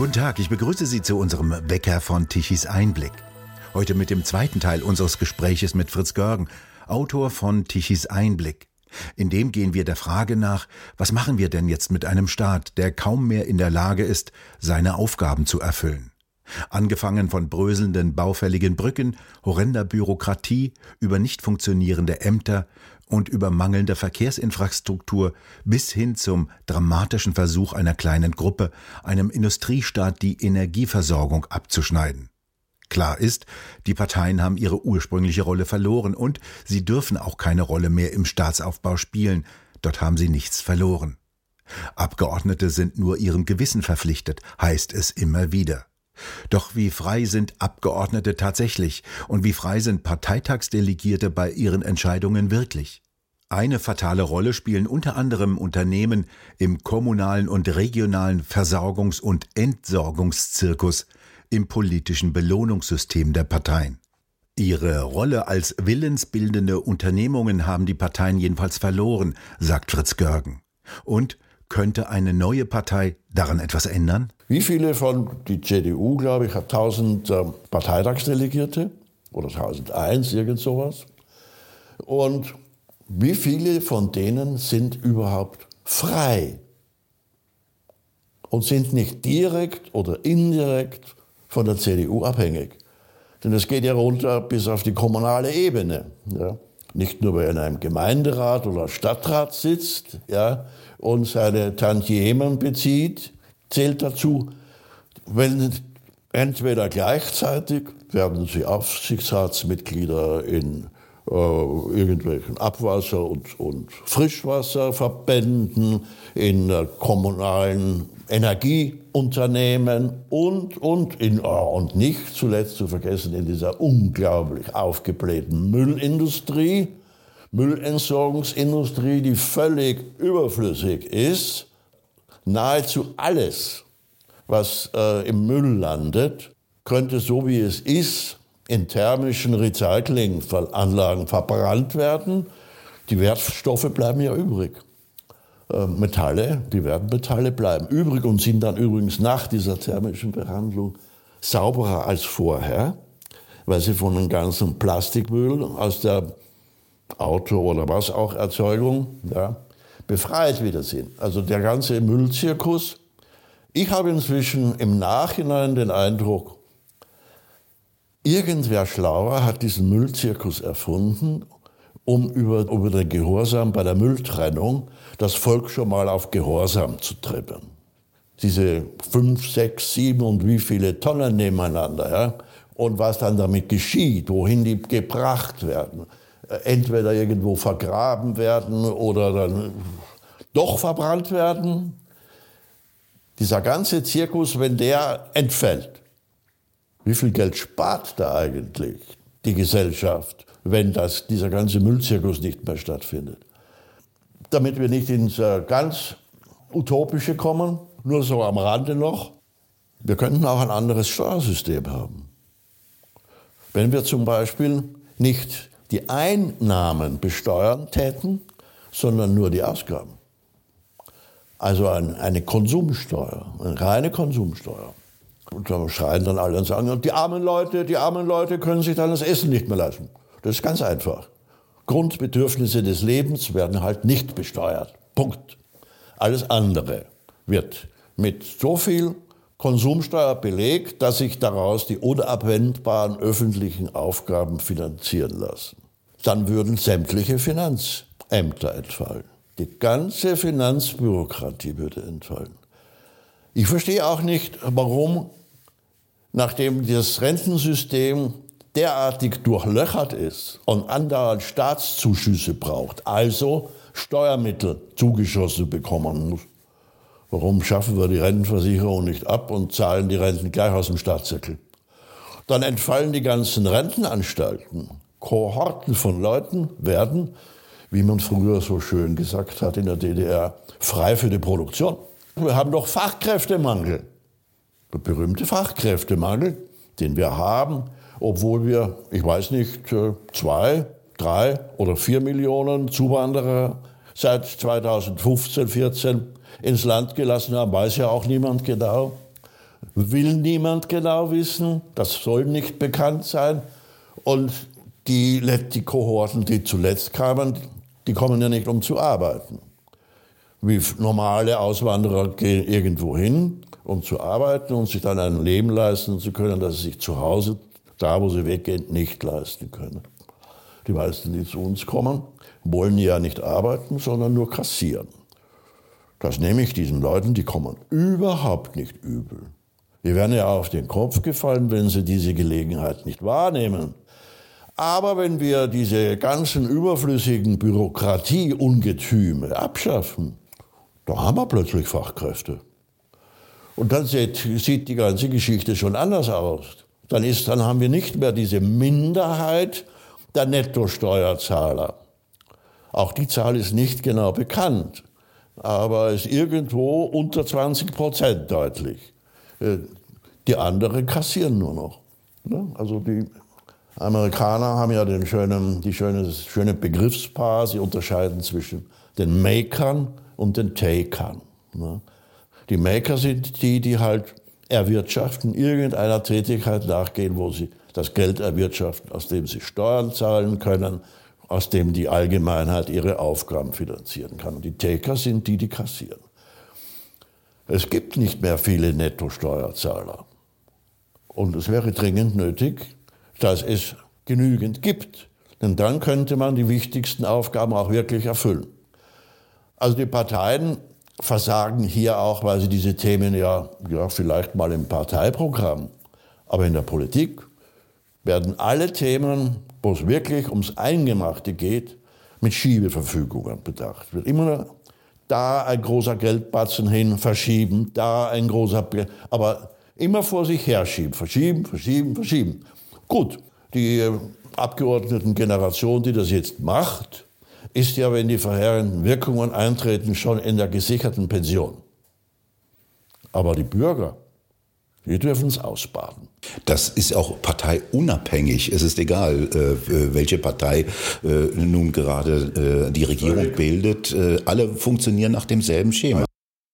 Guten Tag, ich begrüße Sie zu unserem Wecker von Tichys Einblick. Heute mit dem zweiten Teil unseres Gespräches mit Fritz Görgen, Autor von Tichys Einblick. In dem gehen wir der Frage nach, was machen wir denn jetzt mit einem Staat, der kaum mehr in der Lage ist, seine Aufgaben zu erfüllen? Angefangen von bröselnden, baufälligen Brücken, horrender Bürokratie, über nicht funktionierende Ämter und über mangelnde Verkehrsinfrastruktur bis hin zum dramatischen Versuch einer kleinen Gruppe, einem Industriestaat die Energieversorgung abzuschneiden. Klar ist, die Parteien haben ihre ursprüngliche Rolle verloren und sie dürfen auch keine Rolle mehr im Staatsaufbau spielen, dort haben sie nichts verloren. Abgeordnete sind nur ihrem Gewissen verpflichtet, heißt es immer wieder. Doch wie frei sind Abgeordnete tatsächlich und wie frei sind Parteitagsdelegierte bei ihren Entscheidungen wirklich? Eine fatale Rolle spielen unter anderem Unternehmen im kommunalen und regionalen Versorgungs- und Entsorgungszirkus, im politischen Belohnungssystem der Parteien. Ihre Rolle als willensbildende Unternehmungen haben die Parteien jedenfalls verloren, sagt Fritz Görgen. Und könnte eine neue Partei daran etwas ändern? Wie viele von die CDU, glaube ich, hat 1000 äh, Parteitagsdelegierte oder 1001, irgend sowas. Und wie viele von denen sind überhaupt frei und sind nicht direkt oder indirekt von der CDU abhängig. Denn es geht ja runter bis auf die kommunale Ebene. Ja. Nicht nur, weil er in einem Gemeinderat oder Stadtrat sitzt ja, und seine Tantiemen bezieht, zählt dazu, wenn entweder gleichzeitig werden sie Aufsichtsratsmitglieder in äh, irgendwelchen Abwasser- und, und Frischwasserverbänden, in äh, kommunalen Energieunternehmen und, und, in, oh, und nicht zuletzt zu vergessen in dieser unglaublich aufgeblähten Müllindustrie, Müllentsorgungsindustrie, die völlig überflüssig ist. Nahezu alles, was äh, im Müll landet, könnte so wie es ist in thermischen Recyclinganlagen verbrannt werden. Die Wertstoffe bleiben ja übrig. Äh, Metalle, die werden Metalle bleiben. Übrig und sind dann übrigens nach dieser thermischen Behandlung sauberer als vorher, weil sie von dem ganzen Plastikmüll aus der Auto- oder was auch Erzeugung ja, befreit wieder sind. Also der ganze Müllzirkus. Ich habe inzwischen im Nachhinein den Eindruck, irgendwer schlauer hat diesen Müllzirkus erfunden um über, über den Gehorsam bei der Mülltrennung das Volk schon mal auf Gehorsam zu treppen. Diese fünf, sechs, sieben und wie viele Tonnen nebeneinander. Ja? Und was dann damit geschieht, wohin die gebracht werden. Entweder irgendwo vergraben werden oder dann doch verbrannt werden. Dieser ganze Zirkus, wenn der entfällt, wie viel Geld spart da eigentlich die Gesellschaft? wenn das, dieser ganze Müllzirkus nicht mehr stattfindet. Damit wir nicht ins äh, ganz Utopische kommen, nur so am Rande noch, wir könnten auch ein anderes Steuersystem haben. Wenn wir zum Beispiel nicht die Einnahmen besteuern täten, sondern nur die Ausgaben. Also ein, eine Konsumsteuer, eine reine Konsumsteuer. Und da schreien dann alle und sagen, die armen Leute, die armen Leute können sich dann das Essen nicht mehr leisten. Das ist ganz einfach. Grundbedürfnisse des Lebens werden halt nicht besteuert. Punkt. Alles andere wird mit so viel Konsumsteuer belegt, dass sich daraus die unabwendbaren öffentlichen Aufgaben finanzieren lassen. Dann würden sämtliche Finanzämter entfallen. Die ganze Finanzbürokratie würde entfallen. Ich verstehe auch nicht, warum, nachdem das Rentensystem derartig durchlöchert ist und andauernd Staatszuschüsse braucht, also Steuermittel zugeschossen bekommen muss. Warum schaffen wir die Rentenversicherung nicht ab und zahlen die Renten gleich aus dem Staatssäckel? Dann entfallen die ganzen Rentenanstalten. Kohorten von Leuten werden, wie man früher so schön gesagt hat in der DDR, frei für die Produktion. Wir haben doch Fachkräftemangel. Der berühmte Fachkräftemangel, den wir haben, obwohl wir, ich weiß nicht, äh, zwei, drei oder vier Millionen Zuwanderer seit 2015, 14 ins Land gelassen haben, weiß ja auch niemand genau. will niemand genau wissen, das soll nicht bekannt sein. Und die, die Kohorten, die zuletzt kamen, die kommen ja nicht, um zu arbeiten. Wie normale Auswanderer gehen irgendwo hin, um zu arbeiten und sich dann ein Leben leisten zu können, das sie sich zu Hause, da wo sie weggehen, nicht leisten können. Die meisten, die zu uns kommen, wollen ja nicht arbeiten, sondern nur kassieren. Das nehme ich diesen Leuten, die kommen überhaupt nicht übel. Die werden ja auf den Kopf gefallen, wenn sie diese Gelegenheit nicht wahrnehmen. Aber wenn wir diese ganzen überflüssigen Bürokratieungetüme abschaffen, da haben wir plötzlich Fachkräfte. Und dann sieht, die ganze Geschichte schon anders aus. Dann, ist, dann haben wir nicht mehr diese Minderheit der Nettosteuerzahler. Auch die Zahl ist nicht genau bekannt, aber ist irgendwo unter 20 Prozent deutlich. Äh, die anderen kassieren nur noch. Ne? Also die Amerikaner haben ja den schönen, die schöne, schöne Begriffspaar, sie unterscheiden zwischen den Makern und den Takern. Ne? Die Maker sind die, die halt erwirtschaften, irgendeiner Tätigkeit nachgehen, wo sie das Geld erwirtschaften, aus dem sie Steuern zahlen können, aus dem die Allgemeinheit ihre Aufgaben finanzieren kann. Und die Taker sind die, die kassieren. Es gibt nicht mehr viele Nettosteuerzahler. Und es wäre dringend nötig, dass es genügend gibt. Denn dann könnte man die wichtigsten Aufgaben auch wirklich erfüllen. Also die Parteien versagen hier auch, weil sie diese Themen ja, ja vielleicht mal im Parteiprogramm, aber in der Politik werden alle Themen, wo es wirklich ums Eingemachte geht, mit Schiebeverfügungen bedacht. Wird immer da ein großer Geldbatzen hin, verschieben, da ein großer, aber immer vor sich herschieben, verschieben, verschieben, verschieben. Gut, die äh, Abgeordnetengeneration, die das jetzt macht, ist ja, wenn die verheerenden Wirkungen eintreten, schon in der gesicherten Pension. Aber die Bürger, die dürfen es ausbaden. Das ist auch parteiunabhängig. Es ist egal, äh, welche Partei äh, nun gerade äh, die Regierung bildet. Alle funktionieren nach demselben Schema.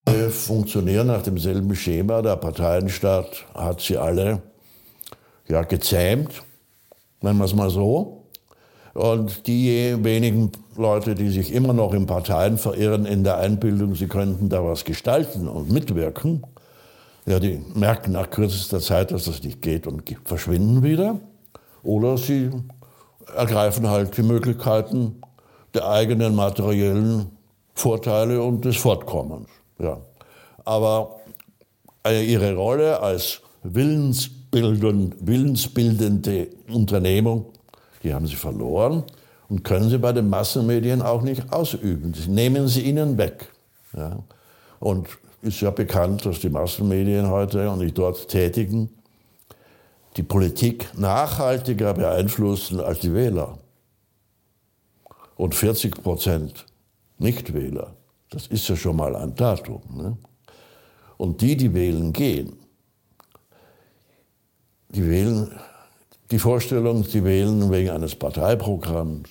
Alle funktionieren nach demselben Schema. Der Parteienstaat hat sie alle ja, gezähmt, nennen wir es mal so. Und die wenigen Leute, die sich immer noch in Parteien verirren, in der Einbildung, sie könnten da was gestalten und mitwirken, ja, die merken nach kürzester Zeit, dass das nicht geht und verschwinden wieder. Oder sie ergreifen halt die Möglichkeiten der eigenen materiellen Vorteile und des Fortkommens. Ja. Aber äh, ihre Rolle als willensbildend, willensbildende Unternehmung, die haben sie verloren und können sie bei den Massenmedien auch nicht ausüben. Sie nehmen sie ihnen weg. Ja. Und ist ja bekannt, dass die Massenmedien heute und die dort Tätigen die Politik nachhaltiger beeinflussen als die Wähler. Und 40 Prozent Nichtwähler, das ist ja schon mal ein Datum. Ne? Und die, die wählen gehen, die wählen die Vorstellung, sie wählen wegen eines Parteiprogramms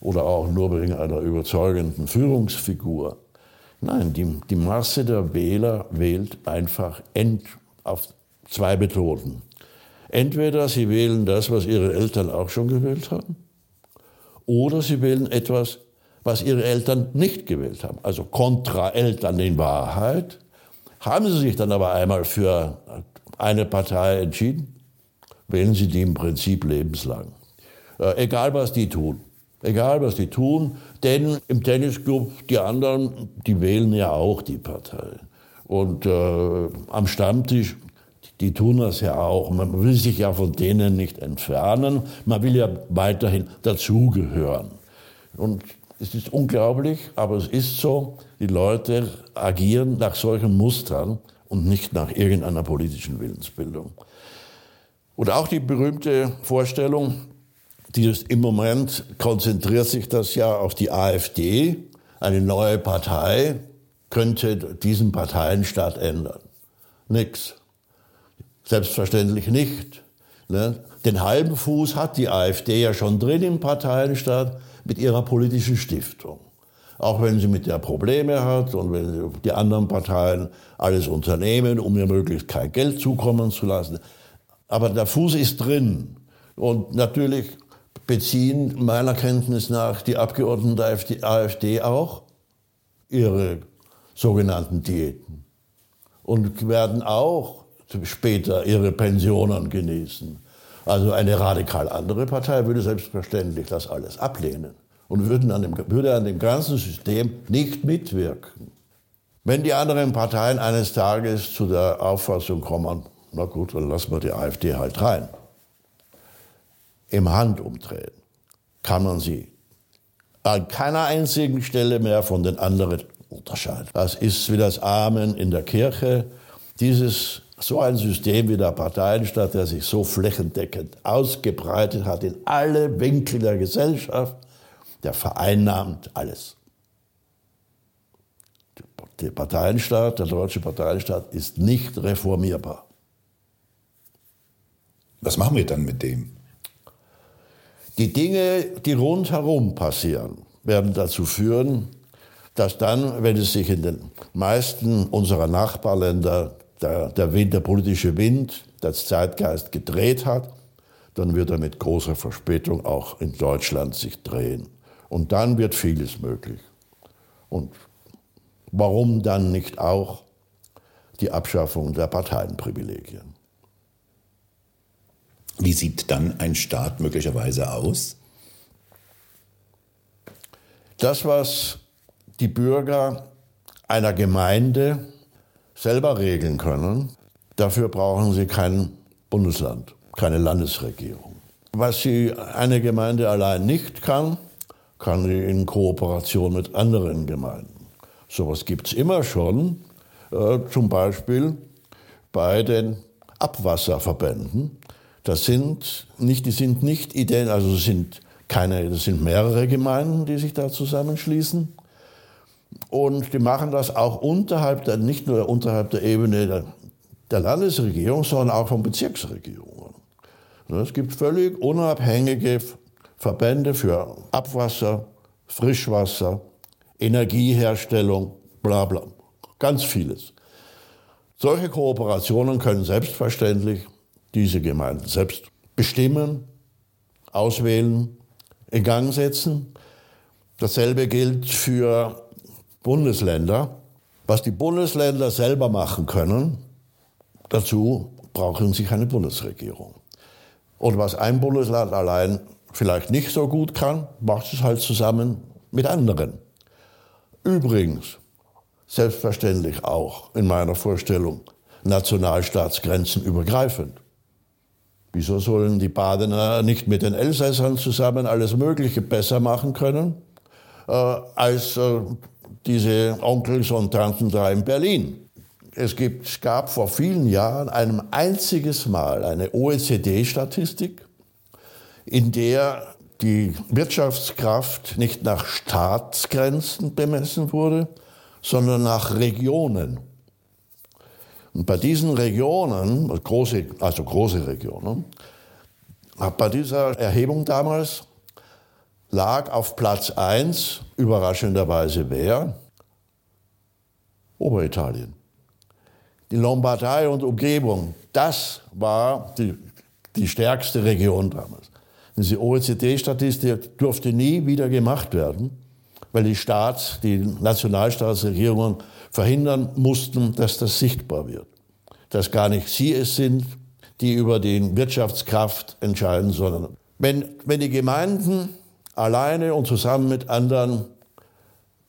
oder auch nur wegen einer überzeugenden Führungsfigur, Nein, die, die Masse der Wähler wählt einfach ent, auf zwei Methoden. Entweder sie wählen das, was ihre Eltern auch schon gewählt haben, oder sie wählen etwas, was ihre Eltern nicht gewählt haben. Also kontra Eltern in Wahrheit. Haben sie sich dann aber einmal für eine Partei entschieden, wählen sie die im Prinzip lebenslang. Äh, egal was die tun. Egal was die tun, denn im Tennisclub, die anderen, die wählen ja auch die Partei. Und äh, am Stammtisch, die tun das ja auch. Man will sich ja von denen nicht entfernen. Man will ja weiterhin dazugehören. Und es ist unglaublich, aber es ist so, die Leute agieren nach solchen Mustern und nicht nach irgendeiner politischen Willensbildung. Und auch die berühmte Vorstellung, dieses, Im Moment konzentriert sich das ja auf die AfD. Eine neue Partei könnte diesen Parteienstaat ändern. Nix. Selbstverständlich nicht. Ne? Den halben Fuß hat die AfD ja schon drin im Parteienstaat mit ihrer politischen Stiftung. auch wenn sie mit der Probleme hat und wenn die anderen Parteien alles unternehmen, um ihr möglichst kein Geld zukommen zu lassen. Aber der Fuß ist drin. Und natürlich beziehen meiner Kenntnis nach die Abgeordneten der AfD auch ihre sogenannten Diäten und werden auch später ihre Pensionen genießen. Also eine radikal andere Partei würde selbstverständlich das alles ablehnen und würden an dem, würde an dem ganzen System nicht mitwirken. Wenn die anderen Parteien eines Tages zu der Auffassung kommen, na gut, dann lassen wir die AfD halt rein, im Handumdrehen kann man sie an keiner einzigen Stelle mehr von den anderen unterscheiden. Das ist wie das Amen in der Kirche. Dieses so ein System wie der Parteienstaat, der sich so flächendeckend ausgebreitet hat in alle Winkel der Gesellschaft, der vereinnahmt alles. Der Parteienstaat, der deutsche Parteienstaat ist nicht reformierbar. Was machen wir dann mit dem? Die Dinge, die rundherum passieren, werden dazu führen, dass dann, wenn es sich in den meisten unserer Nachbarländer der, der, Wind, der politische Wind, der Zeitgeist gedreht hat, dann wird er mit großer Verspätung auch in Deutschland sich drehen. Und dann wird vieles möglich. Und warum dann nicht auch die Abschaffung der Parteienprivilegien? Wie sieht dann ein Staat möglicherweise aus? Das, was die Bürger einer Gemeinde selber regeln können, dafür brauchen sie kein Bundesland, keine Landesregierung. Was sie eine Gemeinde allein nicht kann, kann sie in Kooperation mit anderen Gemeinden. Sowas gibt es immer schon, äh, zum Beispiel bei den Abwasserverbänden. Das sind nicht, die sind nicht ident, also sind keine, das sind mehrere Gemeinden, die sich da zusammenschließen. Und die machen das auch unterhalb der, nicht nur unterhalb der Ebene der, der Landesregierung, sondern auch von Bezirksregierungen. Es gibt völlig unabhängige Verbände für Abwasser, Frischwasser, Energieherstellung, bla bla. Ganz vieles. Solche Kooperationen können selbstverständlich diese Gemeinden selbst bestimmen, auswählen, in Gang setzen. Dasselbe gilt für Bundesländer. Was die Bundesländer selber machen können, dazu brauchen sie keine Bundesregierung. Und was ein Bundesland allein vielleicht nicht so gut kann, macht es halt zusammen mit anderen. Übrigens, selbstverständlich auch in meiner Vorstellung, Nationalstaatsgrenzen übergreifend. Wieso sollen die Badener nicht mit den Elsässern zusammen alles Mögliche besser machen können, äh, als äh, diese Onkels und Tanten da in Berlin? Es, gibt, es gab vor vielen Jahren ein einziges Mal eine OECD-Statistik, in der die Wirtschaftskraft nicht nach Staatsgrenzen bemessen wurde, sondern nach Regionen. Und bei diesen Regionen, große, also große Regionen, bei dieser Erhebung damals lag auf Platz 1 überraschenderweise wer? Oberitalien. Die Lombardei und Umgebung, das war die, die stärkste Region damals. Diese OECD-Statistik durfte nie wieder gemacht werden, weil die Staats-, die Nationalstaatsregierungen verhindern mussten, dass das sichtbar wird. Dass gar nicht sie es sind, die über die Wirtschaftskraft entscheiden, sondern wenn, wenn die Gemeinden alleine und zusammen mit anderen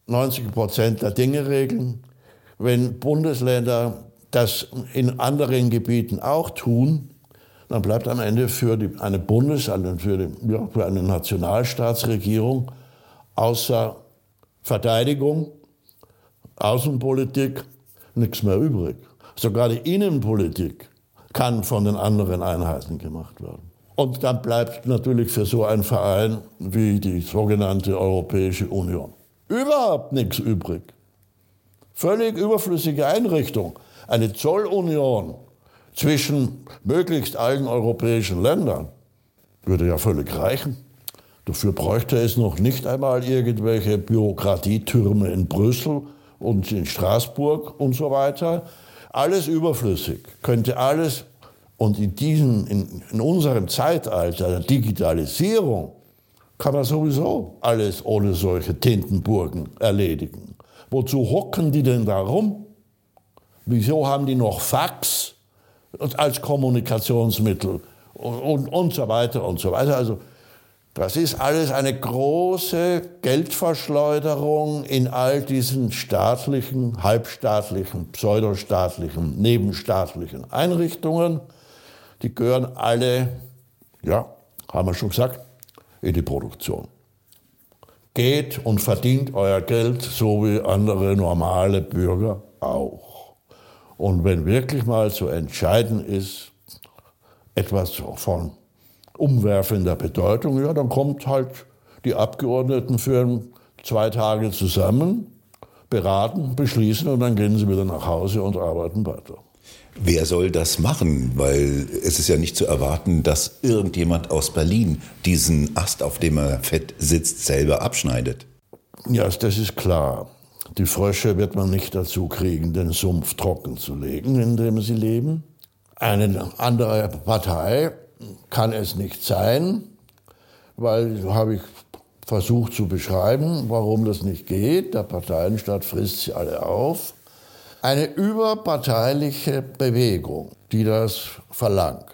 90 Prozent der Dinge regeln, wenn Bundesländer das in anderen Gebieten auch tun, dann bleibt am Ende für die, eine Bundes-, für, die, ja, für eine Nationalstaatsregierung außer Verteidigung Außenpolitik nichts mehr übrig. Sogar die Innenpolitik kann von den anderen Einheiten gemacht werden. Und dann bleibt natürlich für so einen Verein wie die sogenannte Europäische Union überhaupt nichts übrig. Völlig überflüssige Einrichtung. Eine Zollunion zwischen möglichst allen europäischen Ländern würde ja völlig reichen. Dafür bräuchte es noch nicht einmal irgendwelche Bürokratietürme in Brüssel und in Straßburg und so weiter. Alles überflüssig, könnte alles. Und in, diesen, in, in unserem Zeitalter der Digitalisierung kann man sowieso alles ohne solche Tintenburgen erledigen. Wozu hocken die denn da rum? Wieso haben die noch Fax als Kommunikationsmittel und, und, und so weiter und so weiter? Also das ist alles eine große Geldverschleuderung in all diesen staatlichen, halbstaatlichen, pseudostaatlichen, nebenstaatlichen Einrichtungen. Die gehören alle, ja, haben wir schon gesagt, in die Produktion. Geht und verdient euer Geld, so wie andere normale Bürger auch. Und wenn wirklich mal zu entscheiden ist, etwas von umwerfender Bedeutung, ja, dann kommt halt die Abgeordneten für zwei Tage zusammen, beraten, beschließen und dann gehen sie wieder nach Hause und arbeiten weiter. Wer soll das machen? Weil es ist ja nicht zu erwarten, dass irgendjemand aus Berlin diesen Ast, auf dem er fett sitzt, selber abschneidet. Ja, das ist klar. Die Frösche wird man nicht dazu kriegen, den Sumpf trocken zu legen, in dem sie leben. Eine andere Partei kann es nicht sein, weil habe ich versucht zu beschreiben, warum das nicht geht. Der Parteienstaat frisst sie alle auf. Eine überparteiliche Bewegung, die das verlangt,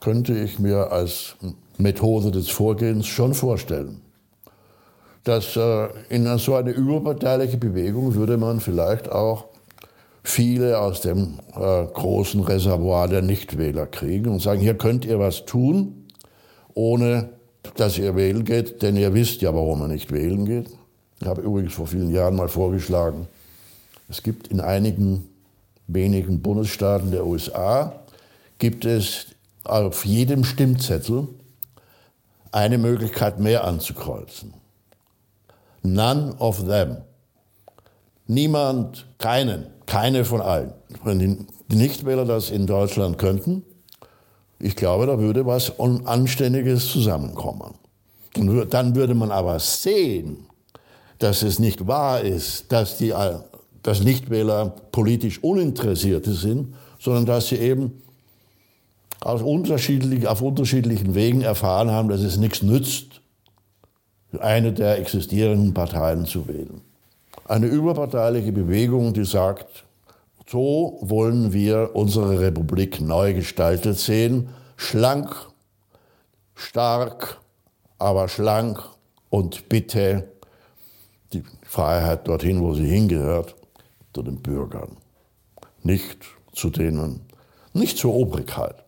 könnte ich mir als Methode des Vorgehens schon vorstellen. Dass äh, in so eine überparteiliche Bewegung würde man vielleicht auch viele aus dem äh, großen Reservoir der Nichtwähler kriegen und sagen, hier könnt ihr was tun, ohne dass ihr wählen geht, denn ihr wisst ja, warum man nicht wählen geht. Ich habe übrigens vor vielen Jahren mal vorgeschlagen, es gibt in einigen wenigen Bundesstaaten der USA, gibt es auf jedem Stimmzettel eine Möglichkeit mehr anzukreuzen. None of them. Niemand, keinen keine von allen. Wenn die Nichtwähler das in Deutschland könnten, ich glaube, da würde was Unanständiges zusammenkommen. Und dann würde man aber sehen, dass es nicht wahr ist, dass die dass Nichtwähler politisch Uninteressierte sind, sondern dass sie eben aus unterschiedlich, auf unterschiedlichen Wegen erfahren haben, dass es nichts nützt, eine der existierenden Parteien zu wählen eine überparteiliche Bewegung, die sagt, so wollen wir unsere Republik neu gestaltet sehen, schlank, stark, aber schlank und bitte die Freiheit dorthin, wo sie hingehört, zu den Bürgern, nicht zu denen, nicht zur Obrigkeit,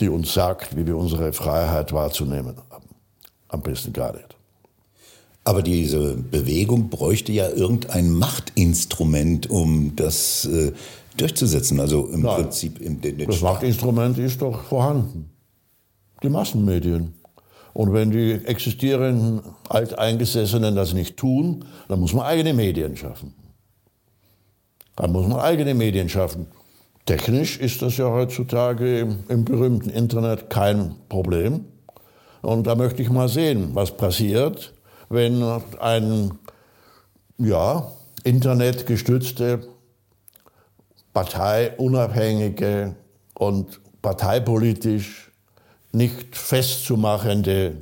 die uns sagt, wie wir unsere Freiheit wahrzunehmen haben. Am besten gar nicht. Aber diese Bewegung bräuchte ja irgendein Machtinstrument, um das äh, durchzusetzen. Also im Nein, Prinzip im den, den Das Machtinstrument ist doch vorhanden. Die Massenmedien. Und wenn die existierenden Alteingesessenen das nicht tun, dann muss man eigene Medien schaffen. Dann muss man eigene Medien schaffen. Technisch ist das ja heutzutage im, im berühmten Internet kein Problem. Und da möchte ich mal sehen, was passiert, wenn ein ja, internetgestützte, parteiunabhängige und parteipolitisch nicht festzumachende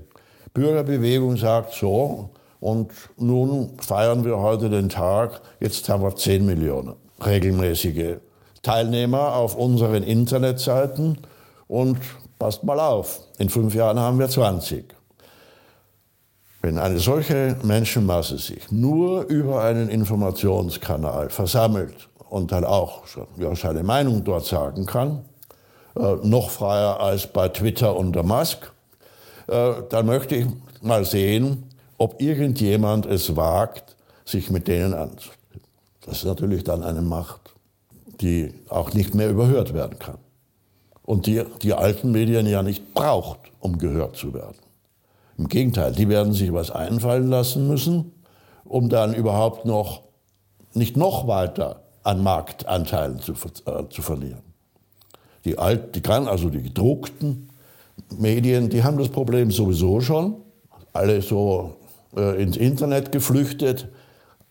Bürgerbewegung sagt, so, und nun feiern wir heute den Tag, jetzt haben wir 10 Millionen regelmäßige Teilnehmer auf unseren Internetseiten und passt mal auf, in fünf Jahren haben wir 20. Wenn eine solche Menschenmasse sich nur über einen Informationskanal versammelt und dann auch ja, seine Meinung dort sagen kann, äh, noch freier als bei Twitter unter Musk, äh, dann möchte ich mal sehen, ob irgendjemand es wagt, sich mit denen anzunehmen. Das ist natürlich dann eine Macht, die auch nicht mehr überhört werden kann. Und die die alten Medien ja nicht braucht, um gehört zu werden. Im Gegenteil, die werden sich was einfallen lassen müssen, um dann überhaupt noch nicht noch weiter an Marktanteilen zu, äh, zu verlieren. Die, alt, die kann also die gedruckten Medien, die haben das Problem sowieso schon, alle so äh, ins Internet geflüchtet,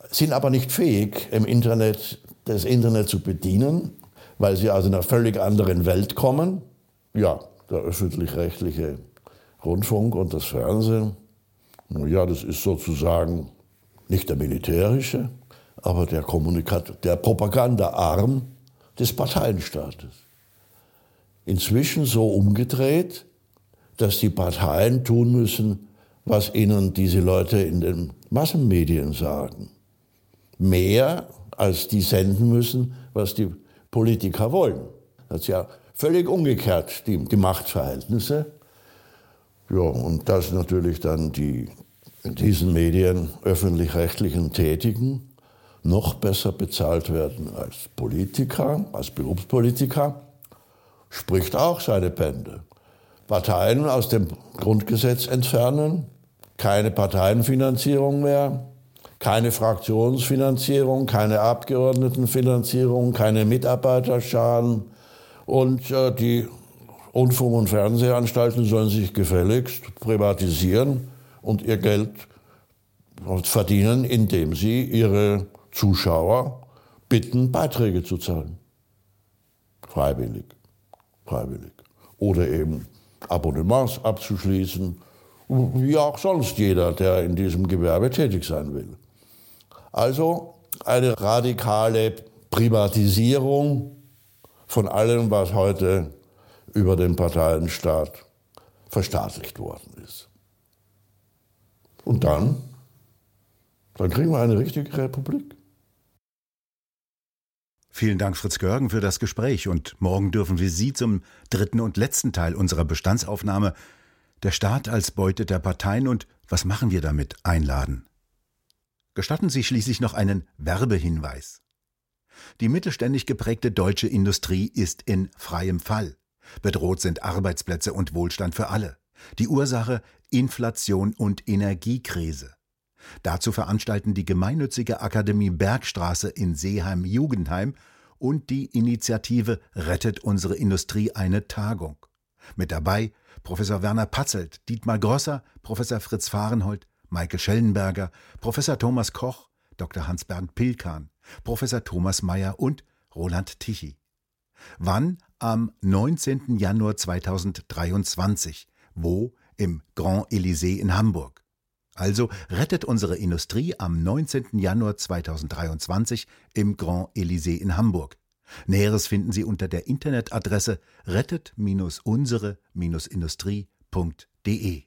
sind aber nicht fähig, im Internet, das Internet zu bedienen, weil sie aus einer völlig anderen Welt kommen. Ja, der öffentlich-rechtliche Rundfunk und das Fernsehen, ja, das ist sozusagen nicht der militärische, aber der, Kommunikat der Propagandaarm des Parteienstaates. Inzwischen so umgedreht, dass die Parteien tun müssen, was ihnen diese Leute in den Massenmedien sagen. Mehr als die senden müssen, was die Politiker wollen. Das ist ja völlig umgekehrt, die, die Machtverhältnisse. Ja, und dass natürlich dann die in diesen Medien öffentlich-rechtlichen Tätigen noch besser bezahlt werden als Politiker, als Berufspolitiker, spricht auch seine Bände. Parteien aus dem Grundgesetz entfernen, keine Parteienfinanzierung mehr, keine Fraktionsfinanzierung, keine Abgeordnetenfinanzierung, keine Mitarbeiterscharen und äh, die Rundfunk- und Fernsehanstalten sollen sich gefälligst privatisieren und ihr Geld verdienen, indem sie ihre Zuschauer bitten, Beiträge zu zahlen. Freiwillig. Freiwillig. Oder eben Abonnements abzuschließen, wie auch sonst jeder, der in diesem Gewerbe tätig sein will. Also eine radikale Privatisierung von allem, was heute über den Parteienstaat verstaatlicht worden ist. Und dann, dann kriegen wir eine richtige Republik. Vielen Dank, Fritz Görgen, für das Gespräch. Und morgen dürfen wir Sie zum dritten und letzten Teil unserer Bestandsaufnahme Der Staat als Beute der Parteien und was machen wir damit einladen. Gestatten Sie schließlich noch einen Werbehinweis. Die mittelständig geprägte deutsche Industrie ist in freiem Fall. Bedroht sind Arbeitsplätze und Wohlstand für alle. Die Ursache Inflation und Energiekrise. Dazu veranstalten die gemeinnützige Akademie Bergstraße in Seeheim-Jugendheim und die Initiative Rettet unsere Industrie eine Tagung. Mit dabei Professor Werner Patzelt, Dietmar Grosser, Professor Fritz Fahrenhold, Michael Schellenberger, Professor Thomas Koch, Dr. Hans-Bernd Pilkan, Professor Thomas Mayer und Roland Tichy. Wann? Am 19. Januar 2023. Wo? Im Grand Elysée in Hamburg. Also rettet unsere Industrie am 19. Januar 2023 im Grand Elysée in Hamburg. Näheres finden Sie unter der Internetadresse rettet-unsere-industrie.de.